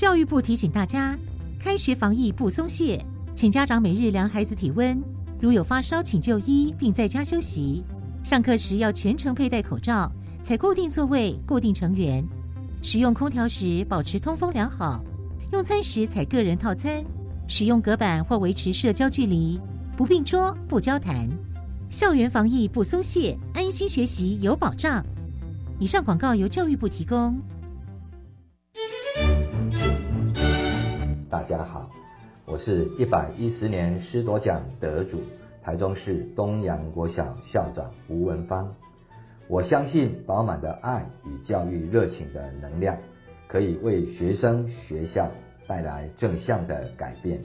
教育部提醒大家，开学防疫不松懈，请家长每日量孩子体温，如有发烧，请就医并在家休息。上课时要全程佩戴口罩，采固定座位、固定成员。使用空调时保持通风良好。用餐时采个人套餐。使用隔板或维持社交距离，不并桌、不交谈。校园防疫不松懈，安心学习有保障。以上广告由教育部提供。大家好，我是一百一十年师铎奖得主，台中市东阳国小校长吴文芳。我相信饱满的爱与教育热情的能量，可以为学生、学校。带来正向的改变。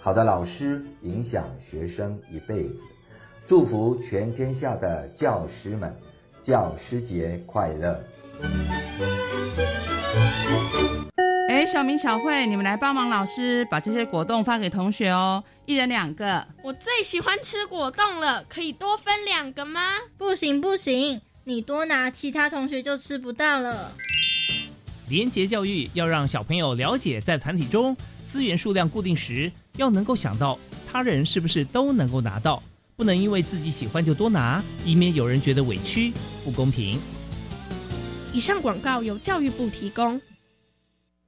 好的老师影响学生一辈子。祝福全天下的教师们，教师节快乐！哎，小明、小慧，你们来帮忙老师把这些果冻发给同学哦，一人两个。我最喜欢吃果冻了，可以多分两个吗？不行不行，你多拿，其他同学就吃不到了。廉洁教育要让小朋友了解，在团体中资源数量固定时，要能够想到他人是不是都能够拿到，不能因为自己喜欢就多拿，以免有人觉得委屈不公平。以上广告由教育部提供。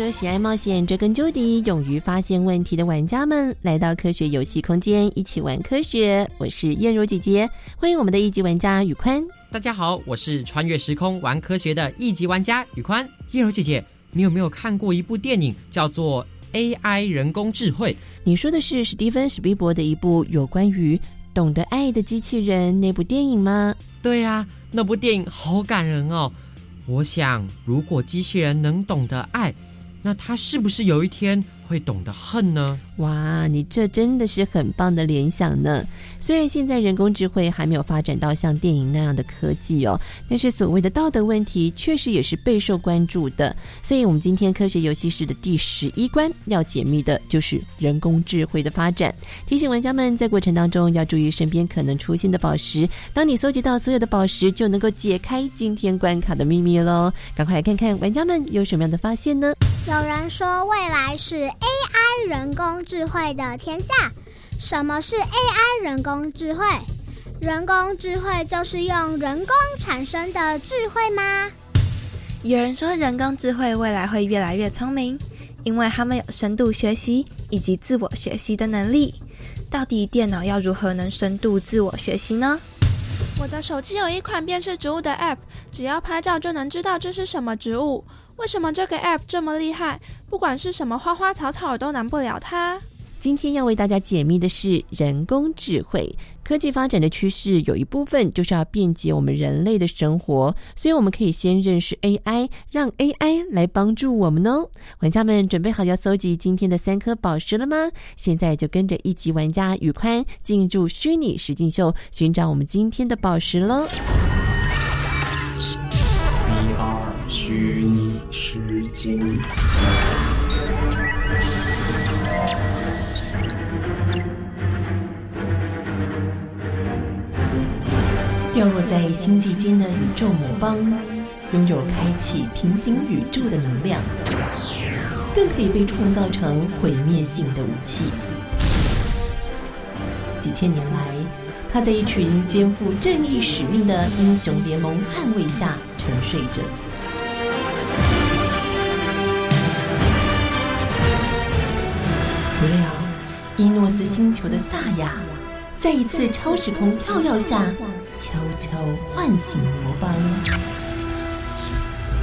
所有喜爱冒险、追根究底、勇于发现问题的玩家们，来到科学游戏空间，一起玩科学。我是燕如姐姐，欢迎我们的一级玩家宇宽。大家好，我是穿越时空玩科学的一级玩家宇宽。燕如姐姐，你有没有看过一部电影，叫做《AI 人工智慧》？你说的是史蒂芬史蒂伯的一部有关于懂得爱的机器人那部电影吗？对呀，那部电影好感人哦。我想，如果机器人能懂得爱，那他是不是有一天会懂得恨呢？哇，你这真的是很棒的联想呢！虽然现在人工智慧还没有发展到像电影那样的科技哦，但是所谓的道德问题确实也是备受关注的。所以，我们今天科学游戏室的第十一关要解密的就是人工智慧的发展。提醒玩家们在过程当中要注意身边可能出现的宝石。当你搜集到所有的宝石，就能够解开今天关卡的秘密喽！赶快来看看玩家们有什么样的发现呢？有人说未来是 AI 人工智慧的天下。什么是 AI 人工智慧？人工智慧就是用人工产生的智慧吗？有人说人工智慧未来会越来越聪明，因为他们有深度学习以及自我学习的能力。到底电脑要如何能深度自我学习呢？我的手机有一款辨识植物的 App，只要拍照就能知道这是什么植物。为什么这个 App 这么厉害？不管是什么花花草草都难不了它。今天要为大家解密的是人工智慧。科技发展的趋势有一部分就是要便捷我们人类的生活，所以我们可以先认识 AI，让 AI 来帮助我们哦。玩家们准备好要搜集今天的三颗宝石了吗？现在就跟着一级玩家宇宽进入虚拟实境秀，寻找我们今天的宝石喽。虚拟诗经，掉落在星际间的宇宙魔方，拥有开启平行宇宙的能量，更可以被创造成毁灭性的武器。几千年来，他在一群肩负正义使命的英雄联盟捍卫下沉睡着。子星球的萨亚，在一次超时空跳跃下，悄悄唤醒魔邦，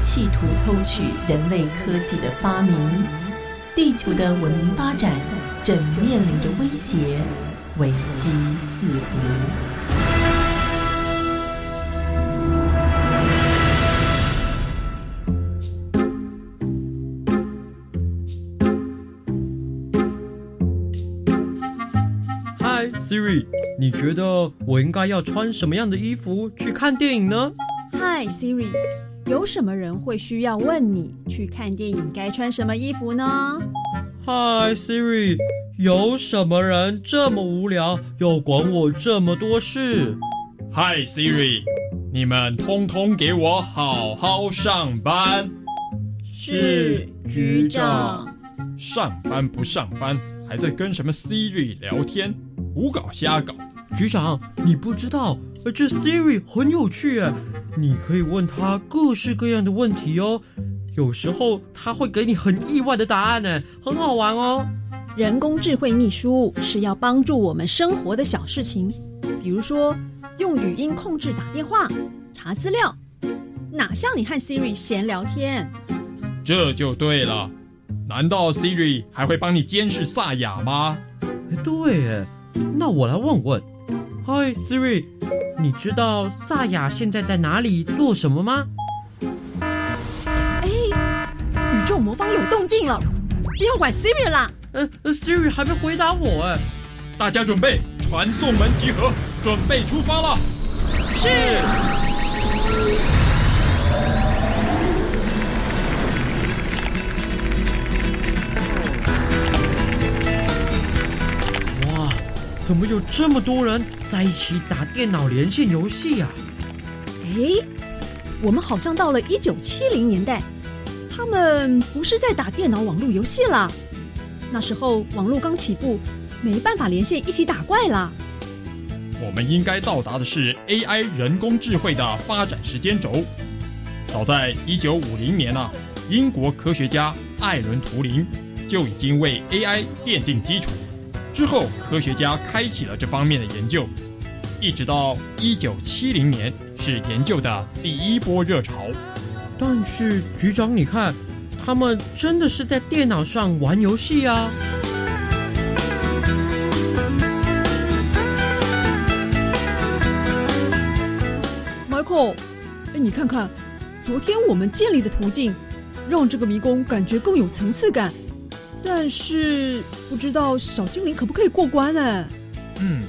企图偷取人类科技的发明。地球的文明发展正面临着威胁，危机四伏。Siri，你觉得我应该要穿什么样的衣服去看电影呢？Hi Siri，有什么人会需要问你去看电影该穿什么衣服呢？Hi Siri，有什么人这么无聊要管我这么多事？Hi Siri，你们通通给我好好上班。是局长。上班不上班，还在跟什么 Siri 聊天？胡搞瞎搞，局长，你不知道，这 Siri 很有趣哎，你可以问他各式各样的问题哦，有时候他会给你很意外的答案呢，很好玩哦。人工智慧秘书是要帮助我们生活的小事情，比如说用语音控制打电话、查资料，哪像你和 Siri 闲聊天？这就对了，难道 Siri 还会帮你监视萨雅吗？对哎。那我来问问，Hi Siri，你知道萨雅现在在哪里做什么吗？哎，宇宙魔方有动静了，不要管 Siri 啦。呃，Siri 还没回答我哎。大家准备，传送门集合，准备出发了。是。怎么有这么多人在一起打电脑连线游戏呀？哎，我们好像到了一九七零年代，他们不是在打电脑网络游戏了。那时候网络刚起步，没办法连线一起打怪了。我们应该到达的是 AI 人工智慧的发展时间轴。早在一九五零年啊，英国科学家艾伦图灵就已经为 AI 奠定基础。之后，科学家开启了这方面的研究，一直到一九七零年是研究的第一波热潮。但是，局长，你看，他们真的是在电脑上玩游戏啊！Michael，哎，你看看，昨天我们建立的途径，让这个迷宫感觉更有层次感。但是不知道小精灵可不可以过关呢？嗯，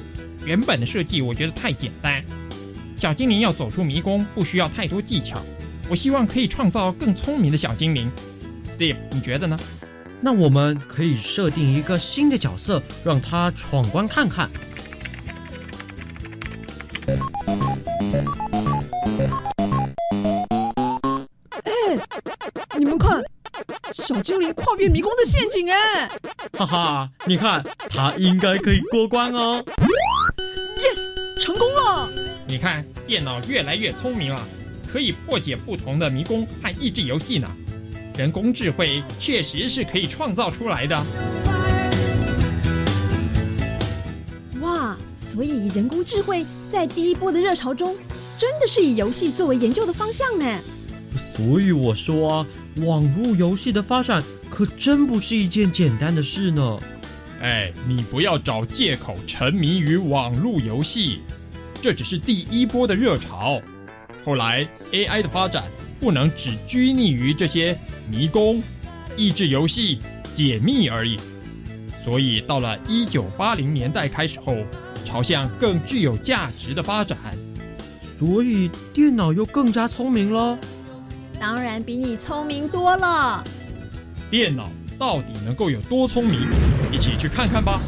原本的设计我觉得太简单，小精灵要走出迷宫不需要太多技巧。我希望可以创造更聪明的小精灵。Steve，你觉得呢？那我们可以设定一个新的角色，让他闯关看看。精灵跨越迷宫的陷阱，哎，哈哈，你看他应该可以过关哦。Yes，成功了。你看电脑越来越聪明了，可以破解不同的迷宫和益智游戏呢。人工智慧确实是可以创造出来的。哇，所以人工智慧在第一波的热潮中，真的是以游戏作为研究的方向呢。所以我说啊。网络游戏的发展可真不是一件简单的事呢。哎，你不要找借口沉迷于网络游戏，这只是第一波的热潮。后来 AI 的发展不能只拘泥于这些迷宫、益智游戏、解密而已。所以到了一九八零年代开始后，朝向更具有价值的发展。所以电脑又更加聪明了。当然比你聪明多了。电脑到底能够有多聪明？一起去看看吧。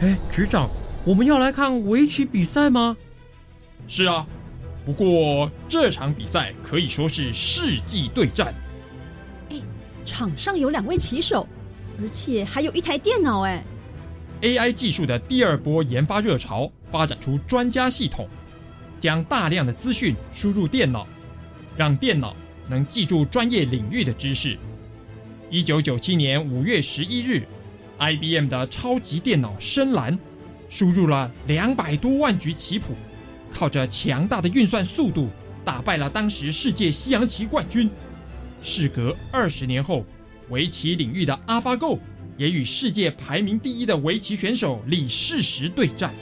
哎，局长，我们要来看围棋比赛吗？是啊，不过这场比赛可以说是世纪对战。场上有两位棋手，而且还有一台电脑。哎，AI 技术的第二波研发热潮发展出专家系统，将大量的资讯输入电脑，让电脑能记住专业领域的知识。一九九七年五月十一日，IBM 的超级电脑深蓝输入了两百多万局棋谱，靠着强大的运算速度，打败了当时世界西洋棋冠军。事隔二十年后，围棋领域的 AlphaGo 也与世界排名第一的围棋选手李世石对战。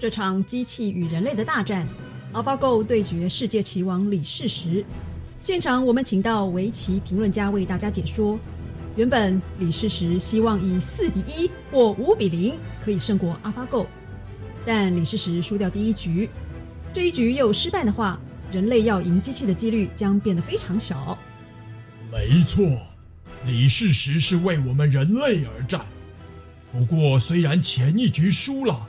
这场机器与人类的大战，AlphaGo 对决世界棋王李世石。现场我们请到围棋评论家为大家解说。原本李世石希望以四比一或五比零可以胜过 AlphaGo，但李世石输掉第一局，这一局又失败的话，人类要赢机器的几率将变得非常小。没错，李世石是为我们人类而战。不过，虽然前一局输了，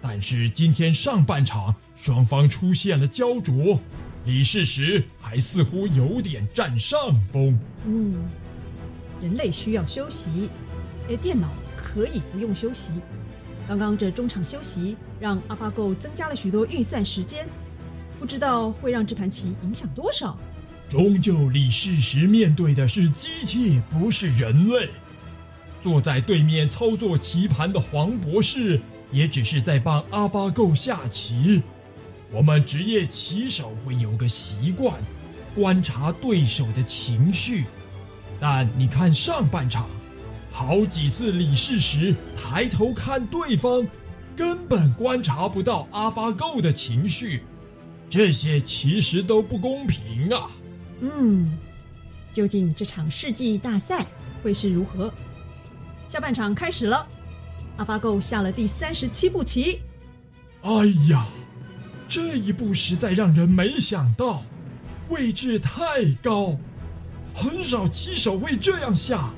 但是今天上半场双方出现了焦灼，李世石还似乎有点占上风。嗯。人类需要休息，而电脑可以不用休息。刚刚这中场休息让 AlphaGo 增加了许多运算时间，不知道会让这盘棋影响多少。终究，李世石面对的是机器，不是人类。坐在对面操作棋盘的黄博士，也只是在帮 AlphaGo 下棋。我们职业棋手会有个习惯，观察对手的情绪。但你看上半场，好几次李世石抬头看对方，根本观察不到阿发 Go 的情绪，这些其实都不公平啊！嗯，究竟这场世纪大赛会是如何？下半场开始了，阿发 Go 下了第三十七步棋。哎呀，这一步实在让人没想到，位置太高。很少棋手会这样下，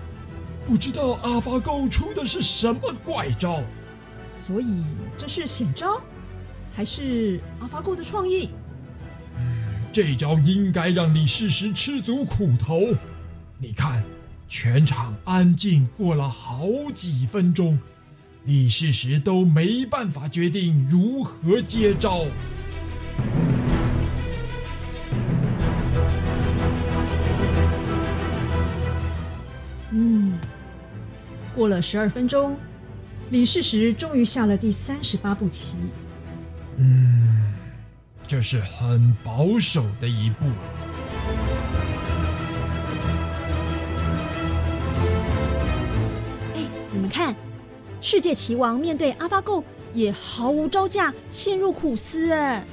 不知道阿发 Go 出的是什么怪招，所以这是险招，还是阿发 Go 的创意？嗯，这招应该让李世石吃足苦头。你看，全场安静过了好几分钟，李世石都没办法决定如何接招。过了十二分钟，李世石终于下了第三十八步棋。嗯，这是很保守的一步。哎，你们看，世界棋王面对阿发 Go 也毫无招架，陷入苦思。哎，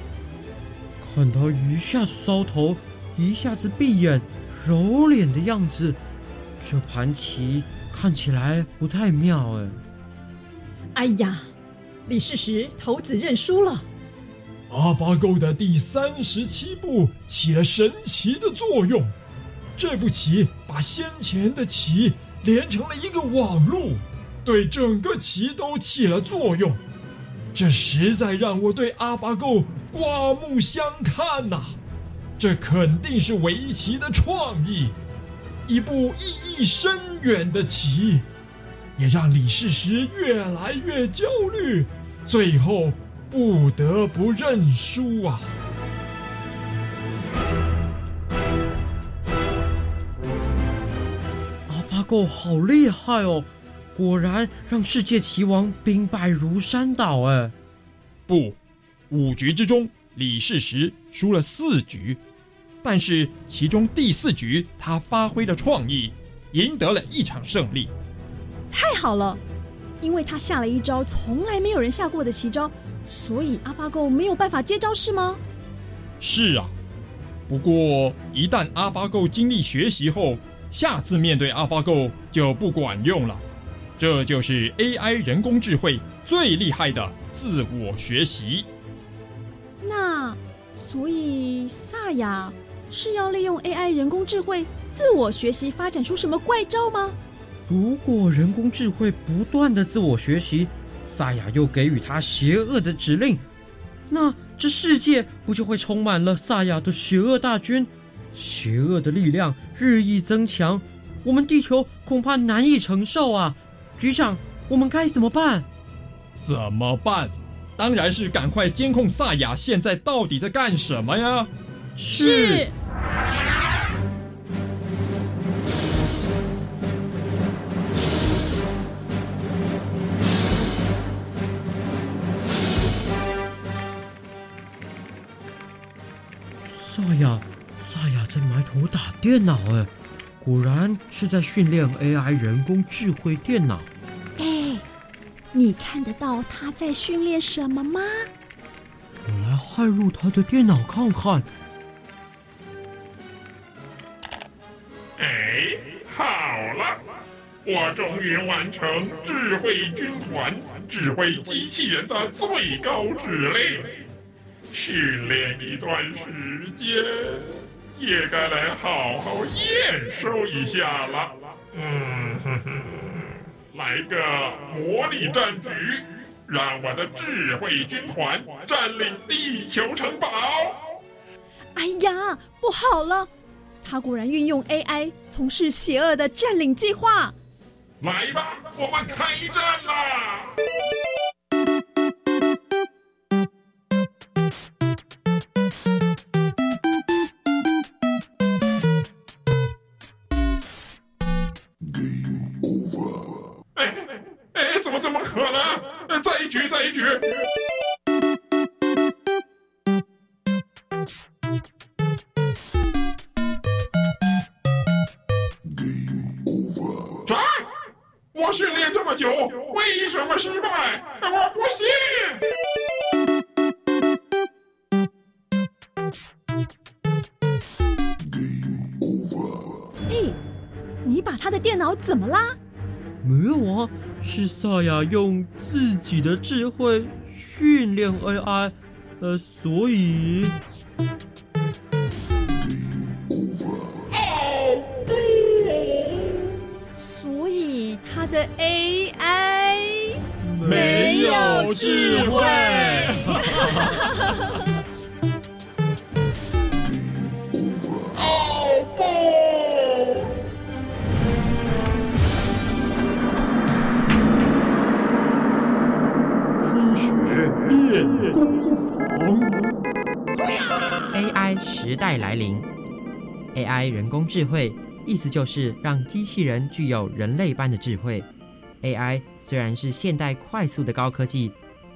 看他一下子搔头，一下子闭眼，揉脸的样子。这盘棋看起来不太妙哎！哎呀，李世石头子认输了。阿巴狗的第三十七步起了神奇的作用，这步棋把先前的棋连成了一个网路，对整个棋都起了作用。这实在让我对阿巴狗刮目相看呐！这肯定是围棋的创意。一步意义深远的棋，也让李世石越来越焦虑，最后不得不认输啊！阿发狗好厉害哦，果然让世界棋王兵败如山倒哎！不，五局之中，李世石输了四局。但是其中第四局，他发挥了创意，赢得了一场胜利。太好了，因为他下了一招从来没有人下过的奇招，所以阿发 Go 没有办法接招，是吗？是啊，不过一旦阿发 Go 经历学习后，下次面对阿发 Go 就不管用了。这就是 AI 人工智慧最厉害的自我学习。那所以萨雅。是要利用 AI 人工智慧自我学习发展出什么怪招吗？如果人工智慧不断的自我学习，萨亚又给予他邪恶的指令，那这世界不就会充满了萨亚的邪恶大军？邪恶的力量日益增强，我们地球恐怕难以承受啊！局长，我们该怎么办？怎么办？当然是赶快监控萨亚现在到底在干什么呀！是。萨亚，萨亚在埋头打电脑哎，果然是在训练 AI 人工智慧电脑。哎，你看得到他在训练什么吗？我来焊入他的电脑看看。哎，好了，我终于完成智慧军团智慧机器人的最高指令。训练一段时间，也该来好好验收一下了。嗯哼哼，来个魔力战局，让我的智慧军团占领地球城堡。哎呀，不好了！他果然运用 AI 从事邪恶的占领计划。来吧，我们开战啦！再一局，我训练这么久，为什么失败？我不信！哎，你把他的电脑怎么啦？没有啊，是萨亚用自己的智慧训练 AI，呃，所以。所以他的 AI 没有智慧。，AI 时代来临。AI 人工智慧意思就是让机器人具有人类般的智慧。AI 虽然是现代快速的高科技，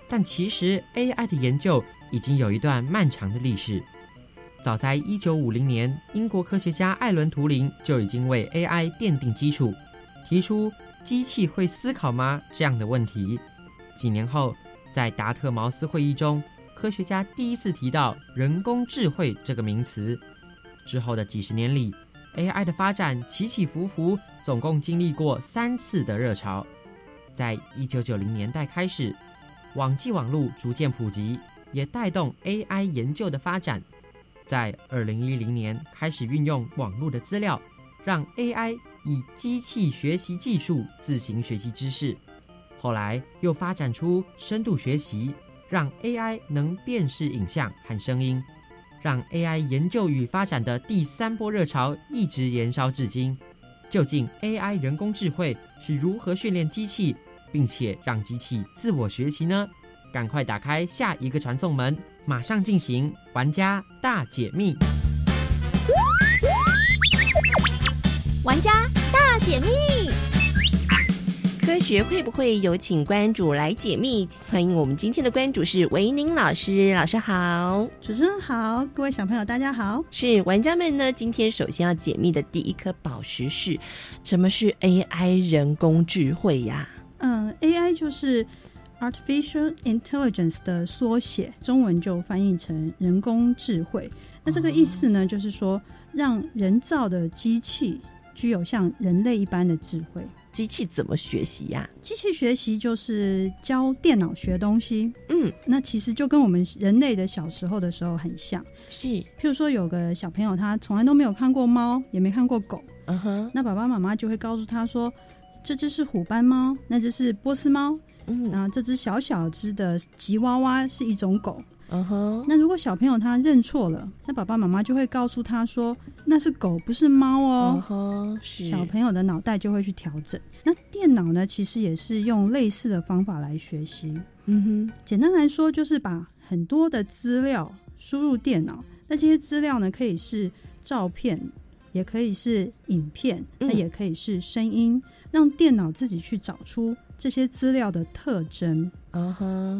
但其实 AI 的研究已经有一段漫长的历史。早在1950年，英国科学家艾伦·图灵就已经为 AI 奠定基础，提出“机器会思考吗”这样的问题。几年后，在达特茅斯会议中，科学家第一次提到“人工智慧”这个名词。之后的几十年里，AI 的发展起起伏伏，总共经历过三次的热潮。在1990年代开始，网际网络逐渐普及，也带动 AI 研究的发展。在2010年开始运用网络的资料，让 AI 以机器学习技术自行学习知识。后来又发展出深度学习，让 AI 能辨识影像和声音。让 AI 研究与发展的第三波热潮一直延烧至今。究竟 AI 人工智慧是如何训练机器，并且让机器自我学习呢？赶快打开下一个传送门，马上进行玩家大解密。玩家大解密。科学会不会有请关主来解密？欢迎我们今天的关主是维宁老师，老师好，主持人好，各位小朋友大家好。是玩家们呢，今天首先要解密的第一颗宝石是什么是 AI 人工智慧呀？嗯，AI 就是 Artificial Intelligence 的缩写，中文就翻译成人工智慧。那这个意思呢，就是说让人造的机器具有像人类一般的智慧。机器怎么学习呀？机器学习就是教电脑学东西。嗯，那其实就跟我们人类的小时候的时候很像。是，譬如说有个小朋友，他从来都没有看过猫，也没看过狗。嗯哼，那爸爸妈妈就会告诉他说：“这只是虎斑猫，那只是波斯猫。”嗯，那这只小小只的吉娃娃是一种狗。嗯哼，那如果小朋友他认错了，那爸爸妈妈就会告诉他说那是狗，不是猫哦。嗯小朋友的脑袋就会去调整。那电脑呢，其实也是用类似的方法来学习。嗯哼，简单来说就是把很多的资料输入电脑，那这些资料呢可以是照片，也可以是影片，那也可以是声音，让电脑自己去找出这些资料的特征。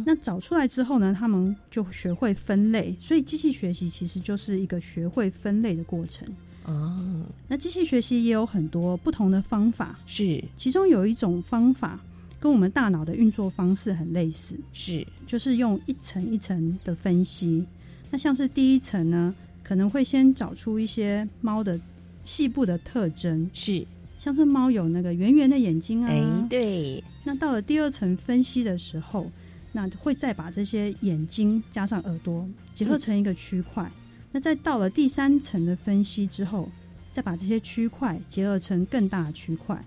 那找出来之后呢，他们就学会分类。所以机器学习其实就是一个学会分类的过程。哦，那机器学习也有很多不同的方法，是其中有一种方法跟我们大脑的运作方式很类似，是就是用一层一层的分析。那像是第一层呢，可能会先找出一些猫的细部的特征，是像是猫有那个圆圆的眼睛啊，哎，对。那到了第二层分析的时候，那会再把这些眼睛加上耳朵结合成一个区块。嗯、那再到了第三层的分析之后，再把这些区块结合成更大的区块。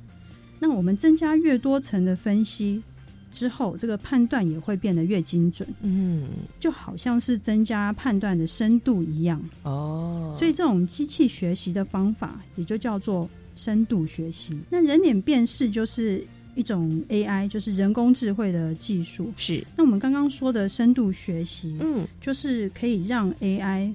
那我们增加越多层的分析之后，这个判断也会变得越精准。嗯，就好像是增加判断的深度一样。哦，所以这种机器学习的方法也就叫做深度学习。那人脸辨识就是。一种 AI 就是人工智慧的技术，是。那我们刚刚说的深度学习，嗯，就是可以让 AI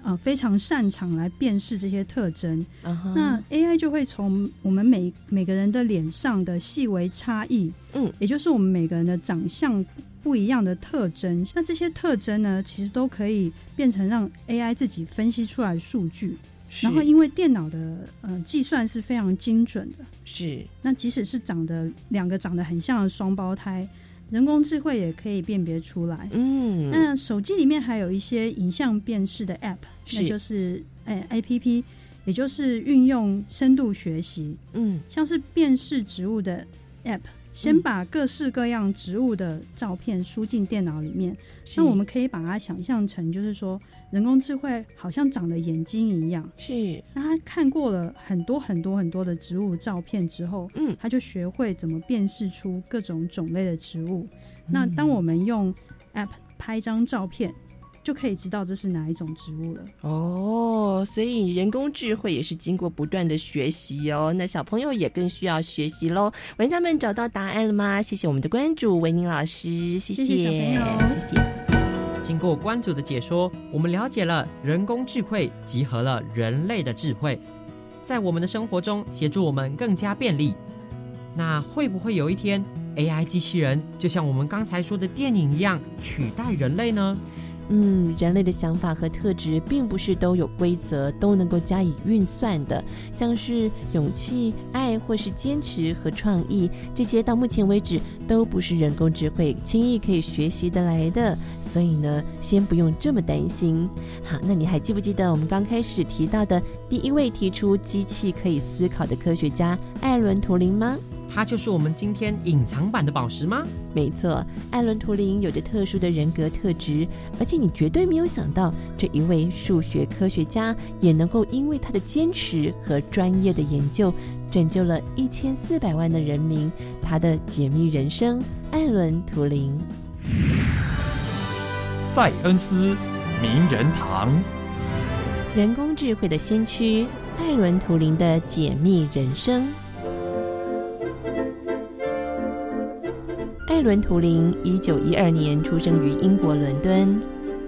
啊非常擅长来辨识这些特征。Uh huh、那 AI 就会从我们每每个人的脸上的细微差异，嗯，也就是我们每个人的长相不一样的特征，那这些特征呢，其实都可以变成让 AI 自己分析出来的数据。然后，因为电脑的呃计算是非常精准的，是。那即使是长得两个长得很像的双胞胎，人工智慧也可以辨别出来。嗯，那手机里面还有一些影像辨识的 App，那就是哎 APP，也就是运用深度学习，嗯，像是辨识植物的 App，先把各式各样植物的照片输进电脑里面，那我们可以把它想象成就是说。人工智慧好像长了眼睛一样，是。那他看过了很多很多很多的植物照片之后，嗯，他就学会怎么辨识出各种种类的植物。那当我们用 App 拍一张照片，就可以知道这是哪一种植物了。哦，所以人工智慧也是经过不断的学习哦。那小朋友也更需要学习喽。玩家们找到答案了吗？谢谢我们的关注，维宁老师，谢谢谢谢。经过关主的解说，我们了解了人工智慧集合了人类的智慧，在我们的生活中协助我们更加便利。那会不会有一天 AI 机器人就像我们刚才说的电影一样取代人类呢？嗯，人类的想法和特质并不是都有规则，都能够加以运算的。像是勇气、爱，或是坚持和创意，这些到目前为止都不是人工智慧轻易可以学习得来的。所以呢，先不用这么担心。好，那你还记不记得我们刚开始提到的第一位提出机器可以思考的科学家艾伦·图灵吗？他就是我们今天隐藏版的宝石吗？没错，艾伦·图灵有着特殊的人格特质，而且你绝对没有想到，这一位数学科学家也能够因为他的坚持和专业的研究，拯救了一千四百万的人民。他的解密人生，艾伦·图灵。塞恩斯名人堂，人工智慧的先驱，艾伦·图灵的解密人生。艾伦·图灵一九一二年出生于英国伦敦。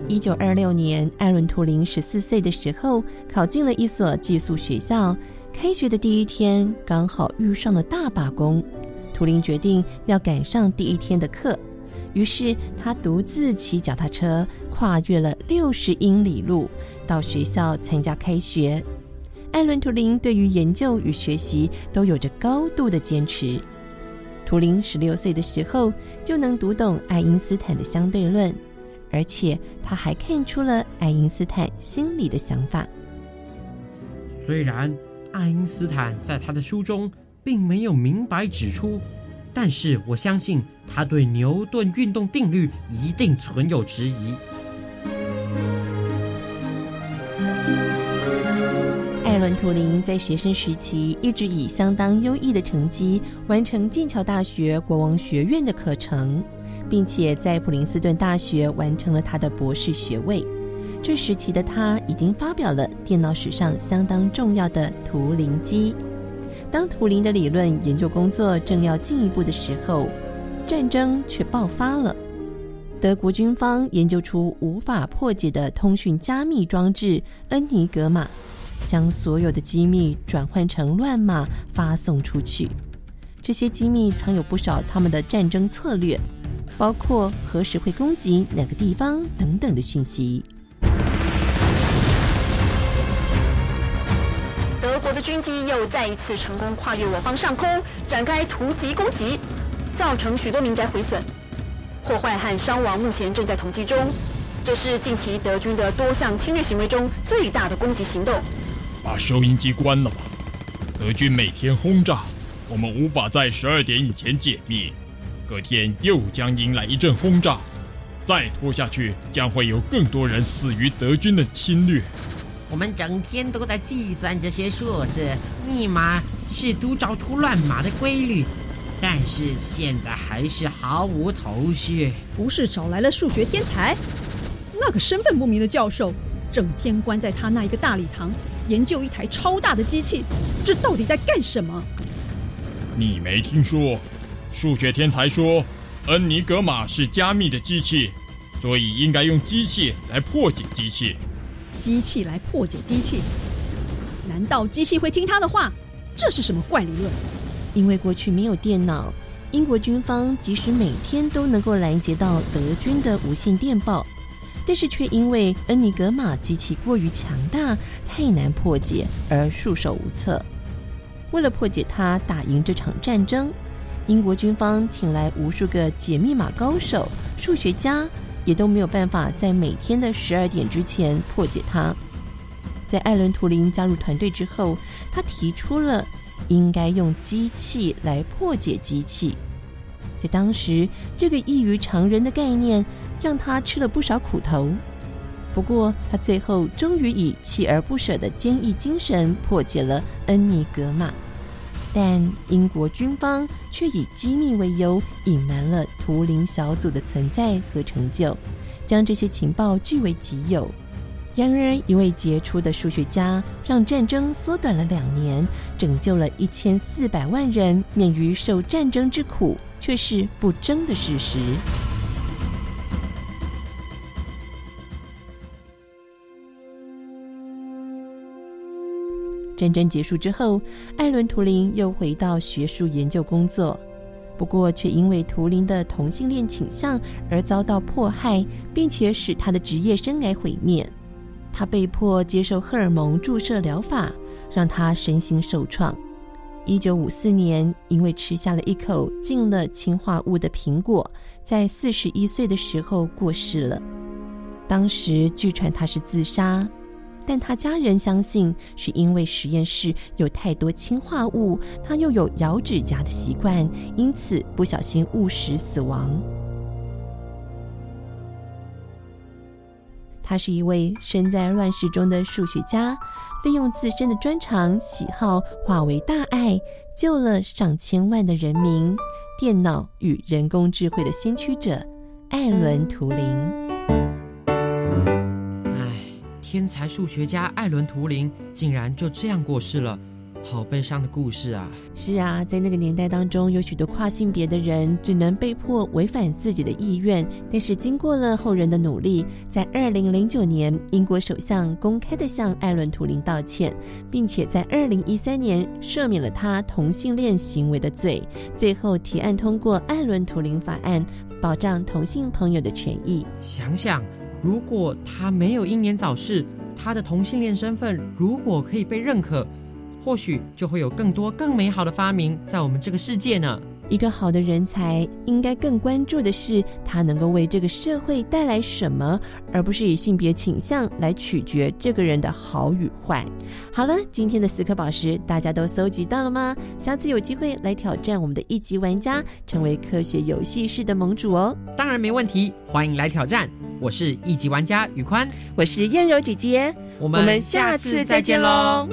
一九二六年，艾伦·图灵十四岁的时候，考进了一所寄宿学校。开学的第一天，刚好遇上了大罢工。图灵决定要赶上第一天的课，于是他独自骑脚踏车，跨越了六十英里路，到学校参加开学。艾伦·图灵对于研究与学习都有着高度的坚持。图灵十六岁的时候就能读懂爱因斯坦的相对论，而且他还看出了爱因斯坦心里的想法。虽然爱因斯坦在他的书中并没有明白指出，但是我相信他对牛顿运动定律一定存有质疑。图灵在学生时期一直以相当优异的成绩完成剑桥大学国王学院的课程，并且在普林斯顿大学完成了他的博士学位。这时期的他已经发表了电脑史上相当重要的图灵机。当图灵的理论研究工作正要进一步的时候，战争却爆发了。德国军方研究出无法破解的通讯加密装置恩尼格玛，将所有的机密转换成乱码发送出去。这些机密藏有不少他们的战争策略，包括何时会攻击哪个地方等等的讯息。德国的军机又再一次成功跨越我方上空，展开突击攻击，造成许多民宅毁损。破坏和伤亡目前正在统计中，这是近期德军的多项侵略行为中最大的攻击行动。把收音机关了吧，德军每天轰炸，我们无法在十二点以前解密，隔天又将迎来一阵轰炸，再拖下去将会有更多人死于德军的侵略。我们整天都在计算这些数字、密码，试图找出乱码的规律。但是现在还是毫无头绪。不是找来了数学天才，那个身份不明的教授，整天关在他那一个大礼堂，研究一台超大的机器，这到底在干什么？你没听说？数学天才说，恩尼格玛是加密的机器，所以应该用机器来破解机器。机器来破解机器？难道机器会听他的话？这是什么怪理论？因为过去没有电脑，英国军方即使每天都能够拦截到德军的无线电报，但是却因为恩尼格玛机器过于强大，太难破解而束手无策。为了破解它，打赢这场战争，英国军方请来无数个解密码高手、数学家，也都没有办法在每天的十二点之前破解它。在艾伦·图灵加入团队之后，他提出了。应该用机器来破解机器，在当时，这个异于常人的概念让他吃了不少苦头。不过，他最后终于以锲而不舍的坚毅精神破解了恩尼格玛，但英国军方却以机密为由，隐瞒了图灵小组的存在和成就，将这些情报据为己有。然而，一位杰出的数学家让战争缩短了两年，拯救了一千四百万人免于受战争之苦，却是不争的事实。战争结束之后，艾伦·图灵又回到学术研究工作，不过却因为图灵的同性恋倾向而遭到迫害，并且使他的职业生涯毁灭。他被迫接受荷尔蒙注射疗法，让他身心受创。一九五四年，因为吃下了一口进了氰化物的苹果，在四十一岁的时候过世了。当时据传他是自杀，但他家人相信是因为实验室有太多氰化物，他又有咬指甲的习惯，因此不小心误食死亡。他是一位身在乱世中的数学家，利用自身的专长喜好化为大爱，救了上千万的人民。电脑与人工智慧的先驱者艾伦·图灵。唉，天才数学家艾伦·图灵竟然就这样过世了。好悲伤的故事啊！是啊，在那个年代当中，有许多跨性别的人只能被迫违反自己的意愿。但是经过了后人的努力，在二零零九年，英国首相公开的向艾伦·图灵道歉，并且在二零一三年赦免了他同性恋行为的罪。最后提案通过艾伦·图灵法案，保障同性朋友的权益。想想，如果他没有英年早逝，他的同性恋身份如果可以被认可。或许就会有更多更美好的发明在我们这个世界呢。一个好的人才应该更关注的是他能够为这个社会带来什么，而不是以性别倾向来取决这个人的好与坏。好了，今天的四颗宝石大家都搜集到了吗？下次有机会来挑战我们的一级玩家，成为科学游戏室的盟主哦。当然没问题，欢迎来挑战。我是一级玩家宇宽，我是燕柔姐姐，我们下次再见喽。